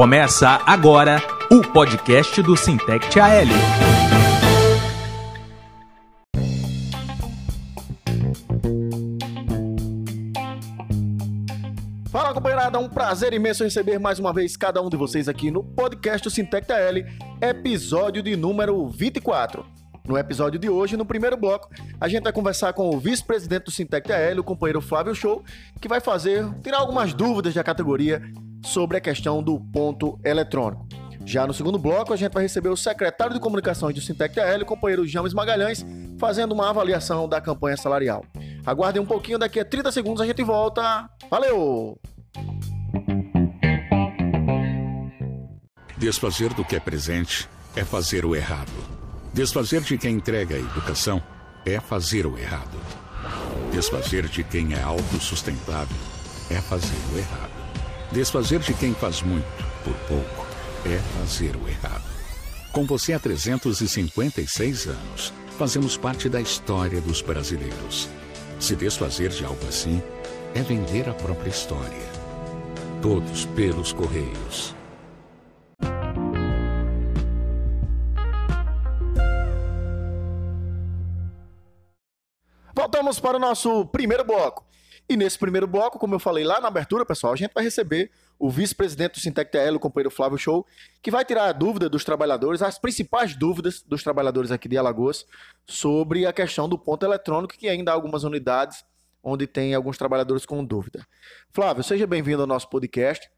Começa agora o podcast do Sintect AL. Fala companheirada, é um prazer imenso receber mais uma vez cada um de vocês aqui no podcast do Sintec AL, episódio de número 24. No episódio de hoje, no primeiro bloco, a gente vai conversar com o vice-presidente do Sintec AL, o companheiro Flávio Show, que vai fazer, tirar algumas dúvidas da categoria sobre a questão do ponto eletrônico. Já no segundo bloco, a gente vai receber o secretário de comunicações do Sintec AL, o companheiro James Magalhães, fazendo uma avaliação da campanha salarial. Aguardem um pouquinho, daqui a 30 segundos a gente volta. Valeu! Desfazer do que é presente é fazer o errado. Desfazer de quem entrega a educação é fazer o errado. Desfazer de quem é autossustentável é fazer o errado. Desfazer de quem faz muito por pouco é fazer o errado. Com você há 356 anos, fazemos parte da história dos brasileiros. Se desfazer de algo assim é vender a própria história. Todos pelos Correios. Voltamos para o nosso primeiro bloco. E nesse primeiro bloco, como eu falei lá na abertura, pessoal, a gente vai receber o vice-presidente do Sintec TL, o companheiro Flávio Show, que vai tirar a dúvida dos trabalhadores, as principais dúvidas dos trabalhadores aqui de Alagoas sobre a questão do ponto eletrônico, que ainda há algumas unidades onde tem alguns trabalhadores com dúvida. Flávio, seja bem-vindo ao nosso podcast.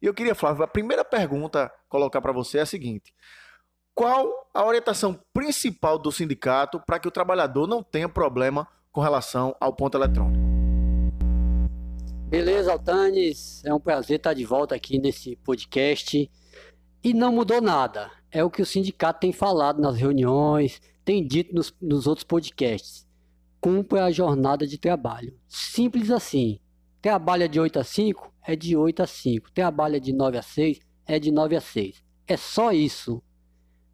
E eu queria, Flávio, a primeira pergunta colocar para você é a seguinte: qual a orientação principal do sindicato para que o trabalhador não tenha problema com relação ao ponto eletrônico? Beleza, Altanes. É um prazer estar de volta aqui nesse podcast. E não mudou nada. É o que o sindicato tem falado nas reuniões, tem dito nos, nos outros podcasts. Cumpra a jornada de trabalho. Simples assim. Trabalha de 8 a 5? É de 8 a 5. Trabalha de 9 a 6? É de 9 a 6. É só isso.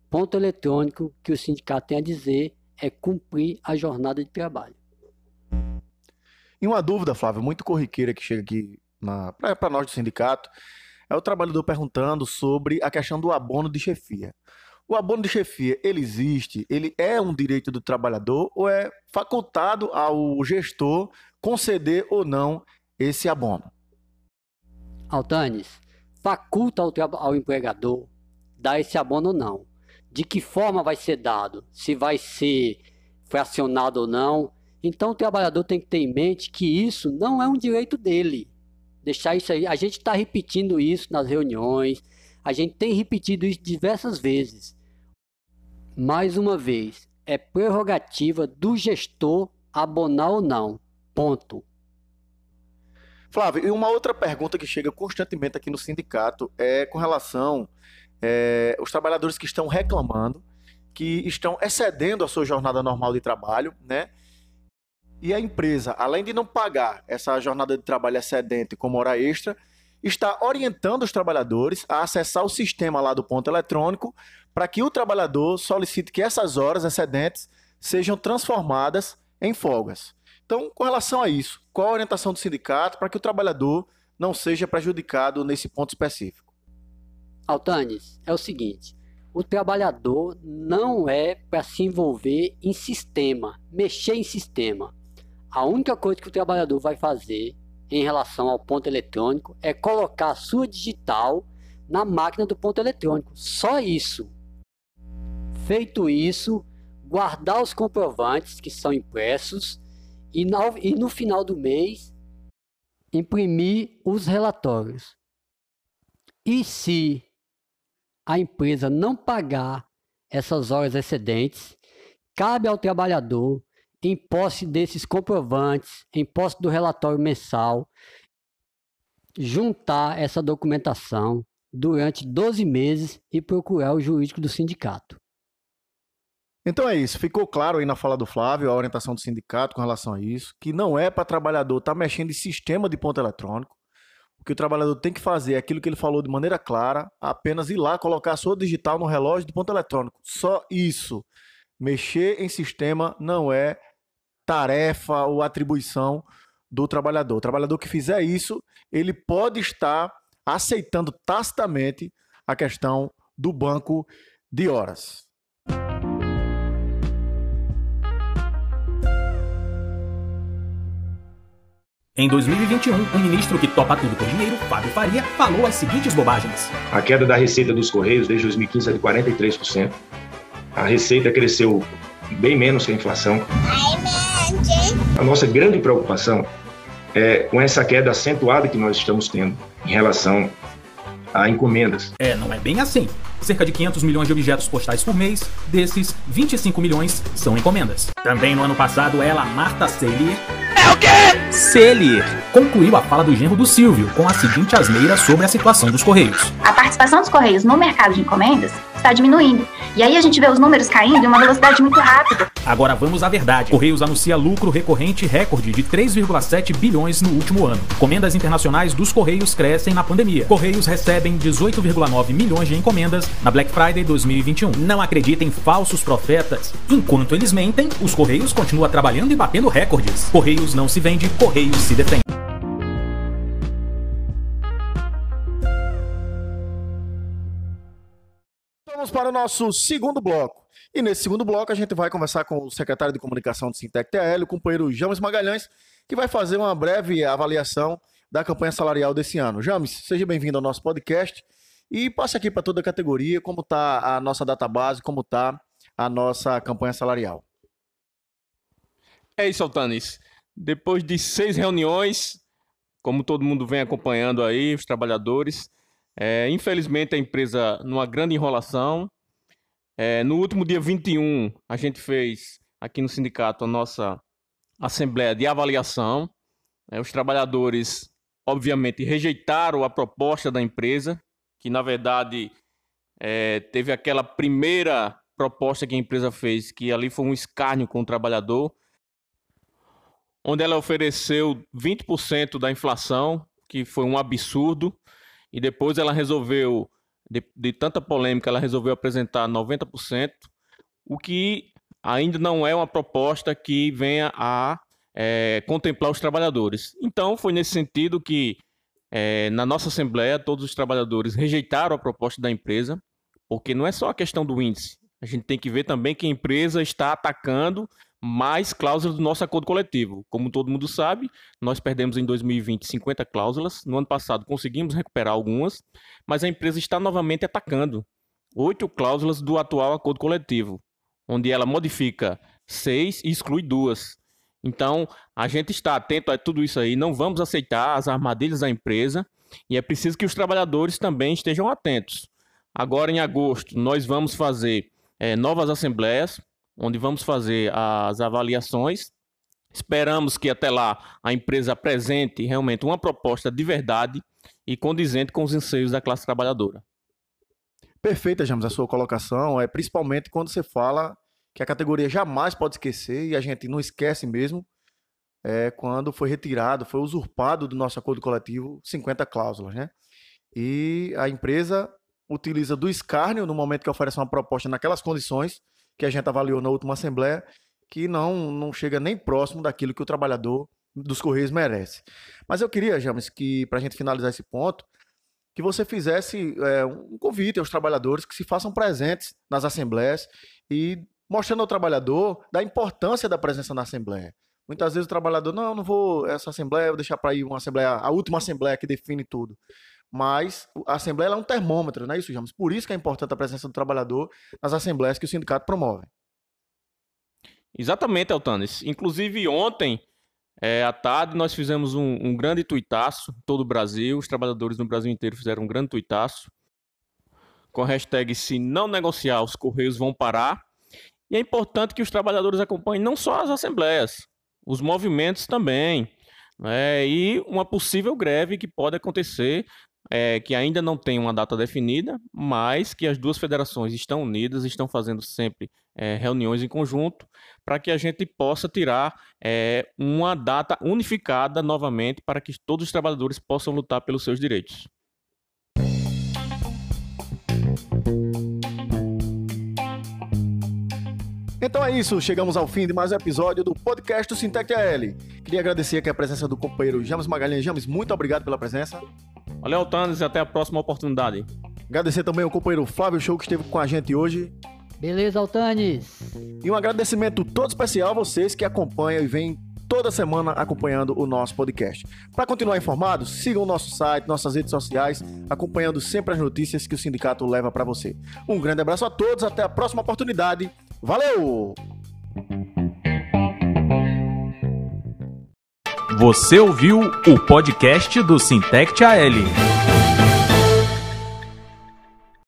Ponto eletrônico que o sindicato tem a dizer é cumprir a jornada de trabalho. E uma dúvida, Flávio, muito corriqueira que chega aqui para nós do sindicato, é o trabalhador perguntando sobre a questão do abono de chefia. O abono de chefia, ele existe? Ele é um direito do trabalhador ou é facultado ao gestor conceder ou não esse abono? Altanes, faculta ao, ao empregador dar esse abono ou não. De que forma vai ser dado? Se vai ser fracionado ou não? Então o trabalhador tem que ter em mente que isso não é um direito dele. Deixar isso aí. A gente está repetindo isso nas reuniões. A gente tem repetido isso diversas vezes. Mais uma vez, é prerrogativa do gestor abonar ou não. Ponto. Flávio, e uma outra pergunta que chega constantemente aqui no sindicato é com relação é, os trabalhadores que estão reclamando, que estão excedendo a sua jornada normal de trabalho, né? E a empresa, além de não pagar essa jornada de trabalho excedente como hora extra, está orientando os trabalhadores a acessar o sistema lá do ponto eletrônico para que o trabalhador solicite que essas horas excedentes sejam transformadas em folgas. Então, com relação a isso, qual a orientação do sindicato para que o trabalhador não seja prejudicado nesse ponto específico? Altanes, é o seguinte: o trabalhador não é para se envolver em sistema, mexer em sistema. A única coisa que o trabalhador vai fazer em relação ao ponto eletrônico é colocar a sua digital na máquina do ponto eletrônico. Só isso. Feito isso, guardar os comprovantes que são impressos e, no, final do mês imprimir os relatórios. E se a empresa não pagar essas horas excedentes, cabe ao trabalhador em posse desses comprovantes, em posse do relatório mensal, juntar essa documentação durante 12 meses e procurar o jurídico do sindicato. Então é isso, ficou claro aí na fala do Flávio a orientação do sindicato com relação a isso, que não é para trabalhador estar tá mexendo em sistema de ponto eletrônico. O que o trabalhador tem que fazer é aquilo que ele falou de maneira clara, apenas ir lá colocar a sua digital no relógio do ponto eletrônico. Só isso. Mexer em sistema não é tarefa ou atribuição do trabalhador. O trabalhador que fizer isso, ele pode estar aceitando tacitamente a questão do banco de horas. Em 2021, o ministro que topa tudo por dinheiro, Fábio Faria, falou as seguintes bobagens. A queda da receita dos Correios desde 2015 é de 43%. A receita cresceu bem menos que a inflação. A nossa grande preocupação é com essa queda acentuada que nós estamos tendo em relação a encomendas. É, não é bem assim. Cerca de 500 milhões de objetos postais por mês, desses, 25 milhões são encomendas. Também no ano passado, ela, Marta Celir, é o quê? Celir concluiu a fala do genro do Silvio com a seguinte asneira sobre a situação dos Correios. A participação dos Correios no mercado de encomendas está diminuindo. E aí a gente vê os números caindo em uma velocidade muito rápida. Agora vamos à verdade. Correios anuncia lucro recorrente recorde de 3,7 bilhões no último ano. Encomendas internacionais dos Correios crescem na pandemia. Correios recebem 18,9 milhões de encomendas na Black Friday 2021. Não acreditem falsos profetas. Enquanto eles mentem, os Correios continuam trabalhando e batendo recordes. Correios não se vende, Correios se defende. Vamos para o nosso segundo bloco. E nesse segundo bloco a gente vai conversar com o secretário de comunicação do Sintec TL, o companheiro James Magalhães, que vai fazer uma breve avaliação da campanha salarial desse ano. James, seja bem-vindo ao nosso podcast e passe aqui para toda a categoria como está a nossa database, como está a nossa campanha salarial. É isso, Altanis. Depois de seis reuniões, como todo mundo vem acompanhando aí, os trabalhadores, é, infelizmente a empresa numa grande enrolação. É, no último dia 21, a gente fez aqui no sindicato a nossa assembleia de avaliação. É, os trabalhadores, obviamente, rejeitaram a proposta da empresa, que na verdade é, teve aquela primeira proposta que a empresa fez, que ali foi um escárnio com o trabalhador, onde ela ofereceu 20% da inflação, que foi um absurdo, e depois ela resolveu, de, de tanta polêmica, ela resolveu apresentar 90%, o que ainda não é uma proposta que venha a é, contemplar os trabalhadores. Então, foi nesse sentido que, é, na nossa Assembleia, todos os trabalhadores rejeitaram a proposta da empresa, porque não é só a questão do índice. A gente tem que ver também que a empresa está atacando mais cláusulas do nosso acordo coletivo. Como todo mundo sabe, nós perdemos em 2020 50 cláusulas. No ano passado conseguimos recuperar algumas, mas a empresa está novamente atacando oito cláusulas do atual acordo coletivo, onde ela modifica seis e exclui duas. Então, a gente está atento a tudo isso aí, não vamos aceitar as armadilhas da empresa e é preciso que os trabalhadores também estejam atentos. Agora, em agosto, nós vamos fazer é, novas assembleias onde vamos fazer as avaliações. Esperamos que até lá a empresa apresente realmente uma proposta de verdade e condizente com os anseios da classe trabalhadora. Perfeita, James, a sua colocação, é principalmente quando você fala que a categoria jamais pode esquecer e a gente não esquece mesmo, é quando foi retirado, foi usurpado do nosso acordo coletivo 50 cláusulas, né? E a empresa utiliza do escárnio no momento que oferece uma proposta naquelas condições que a gente avaliou na última assembleia, que não, não chega nem próximo daquilo que o trabalhador dos Correios merece. Mas eu queria, James, que para a gente finalizar esse ponto, que você fizesse é, um convite aos trabalhadores que se façam presentes nas assembleias e mostrando ao trabalhador da importância da presença na assembleia. Muitas vezes o trabalhador, não, não vou essa assembleia, vou deixar para ir uma assembleia, a última assembleia que define tudo mas a Assembleia é um termômetro, não é isso, James? Por isso que é importante a presença do trabalhador nas assembleias que o sindicato promove. Exatamente, Altanes. Inclusive, ontem, é, à tarde, nós fizemos um, um grande tuitaço, todo o Brasil, os trabalhadores no Brasil inteiro fizeram um grande tuitaço, com a hashtag se não negociar, os Correios vão parar. E é importante que os trabalhadores acompanhem não só as assembleias, os movimentos também. É, e uma possível greve que pode acontecer é, que ainda não tem uma data definida, mas que as duas federações estão unidas, estão fazendo sempre é, reuniões em conjunto para que a gente possa tirar é, uma data unificada novamente para que todos os trabalhadores possam lutar pelos seus direitos. Então é isso, chegamos ao fim de mais um episódio do podcast do Sintec AL. Queria agradecer aqui a presença do companheiro James Magalhães. James, muito obrigado pela presença. Valeu, Altanes, e até a próxima oportunidade. Agradecer também ao companheiro Flávio Show que esteve com a gente hoje. Beleza, Altanes. E um agradecimento todo especial a vocês que acompanham e vêm toda semana acompanhando o nosso podcast. Para continuar informado, sigam o nosso site, nossas redes sociais, acompanhando sempre as notícias que o sindicato leva para você. Um grande abraço a todos, até a próxima oportunidade. Valeu! Você ouviu o podcast do Sintect AL.